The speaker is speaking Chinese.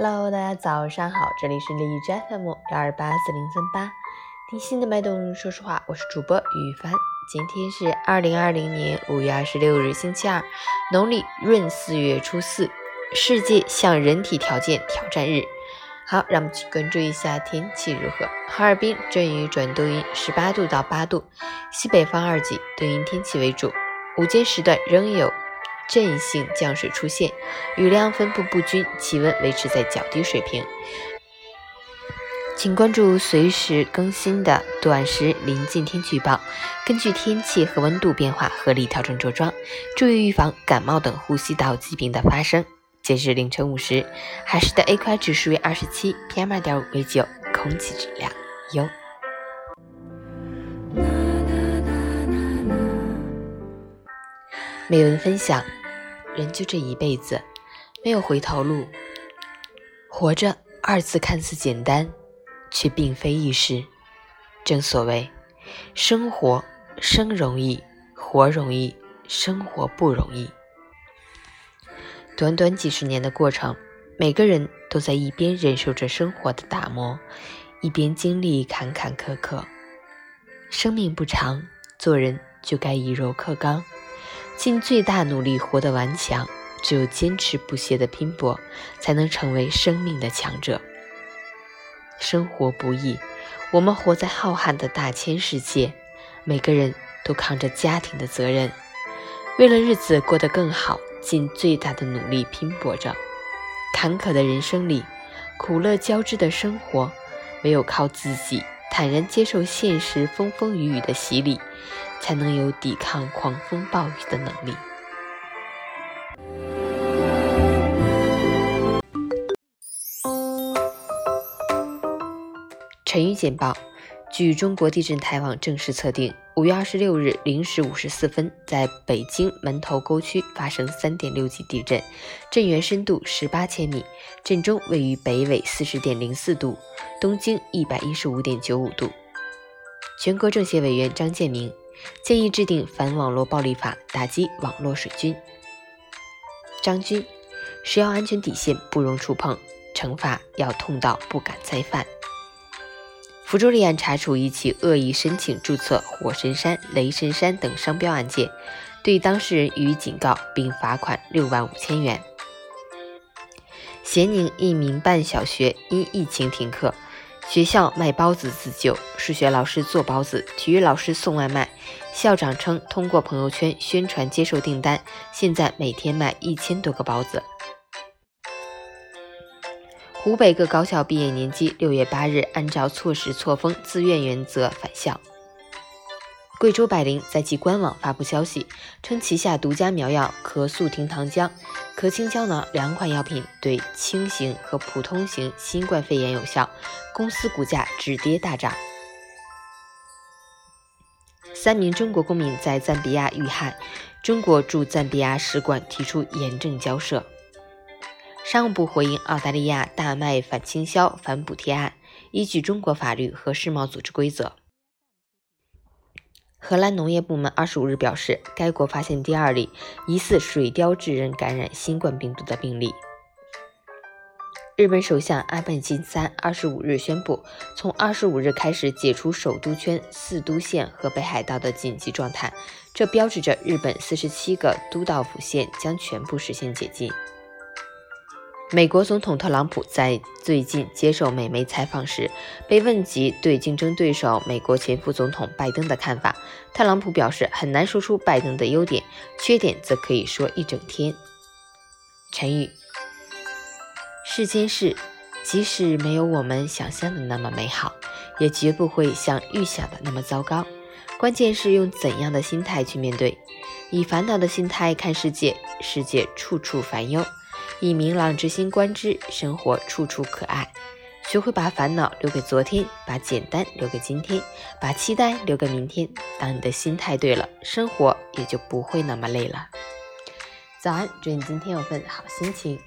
Hello，大家早上好，这里是荔枝 FM 幺二八四零三八，听心的脉动。说实话，我是主播于帆。今天是二零二零年五月二十六日，星期二，农历闰四月初四，世界向人体条件挑战日。好，让我们去关注一下天气如何。哈尔滨阵雨转多云，十八度到八度，西北方二级，多云天气为主。午间时段仍有。阵性降水出现，雨量分布不均，气温维持在较低水平。请关注随时更新的短时临近天气预报，根据天气和温度变化合理调整着装，注意预防感冒等呼吸道疾病的发生。截至凌晨五时，海市的 AQI 指数为二十七，PM 二点五为九，空气质量优。美文分享。人就这一辈子，没有回头路。活着二字看似简单，却并非易事。正所谓，生活生容易，活容易，生活不容易。短短几十年的过程，每个人都在一边忍受着生活的打磨，一边经历坎坎坷坷。生命不长，做人就该以柔克刚。尽最大努力活得顽强，只有坚持不懈的拼搏，才能成为生命的强者。生活不易，我们活在浩瀚的大千世界，每个人都扛着家庭的责任，为了日子过得更好，尽最大的努力拼搏着。坎坷的人生里，苦乐交织的生活，唯有靠自己坦然接受现实风风雨雨的洗礼。才能有抵抗狂风暴雨的能力。晨语简报：据中国地震台网正式测定，五月二十六日零时五十四分，在北京门头沟区发生三点六级地震，震源深度十八千米，震中位于北纬四十点零四度，东经一百一十五点九五度。全国政协委员张建明。建议制定反网络暴力法，打击网络水军。张军，食药安全底线不容触碰，惩罚要痛到不敢再犯。福州立案查处一起恶意申请注册“火神山”“雷神山”等商标案件，对当事人予以警告，并罚款六万五千元。咸宁一民办小学因疫情停课。学校卖包子自救，数学老师做包子，体育老师送外卖。校长称通过朋友圈宣传接受订单，现在每天卖一千多个包子。湖北各高校毕业年级六月八日按照错时错峰自愿原则返校。贵州百灵在其官网发布消息，称旗下独家苗药咳速停糖浆、咳清胶囊两款药品对轻型和普通型新冠肺炎有效，公司股价止跌大涨。三名中国公民在赞比亚遇害，中国驻赞比亚使馆提出严正交涉。商务部回应澳大利亚大麦反倾销、反补贴案，依据中国法律和世贸组织规则。荷兰农业部门二十五日表示，该国发现第二例疑似水貂致人感染新冠病毒的病例。日本首相安倍晋三二十五日宣布，从二十五日开始解除首都圈、四都县和北海道的紧急状态，这标志着日本四十七个都道府县将全部实现解禁。美国总统特朗普在最近接受美媒采访时，被问及对竞争对手美国前副总统拜登的看法，特朗普表示很难说出拜登的优点，缺点则可以说一整天。陈宇，世间事，即使没有我们想象的那么美好，也绝不会像预想的那么糟糕。关键是用怎样的心态去面对，以烦恼的心态看世界，世界处处烦忧。以明朗之心观之，生活处处可爱。学会把烦恼留给昨天，把简单留给今天，把期待留给明天。当你的心态对了，生活也就不会那么累了。早安，祝你今天有份好心情。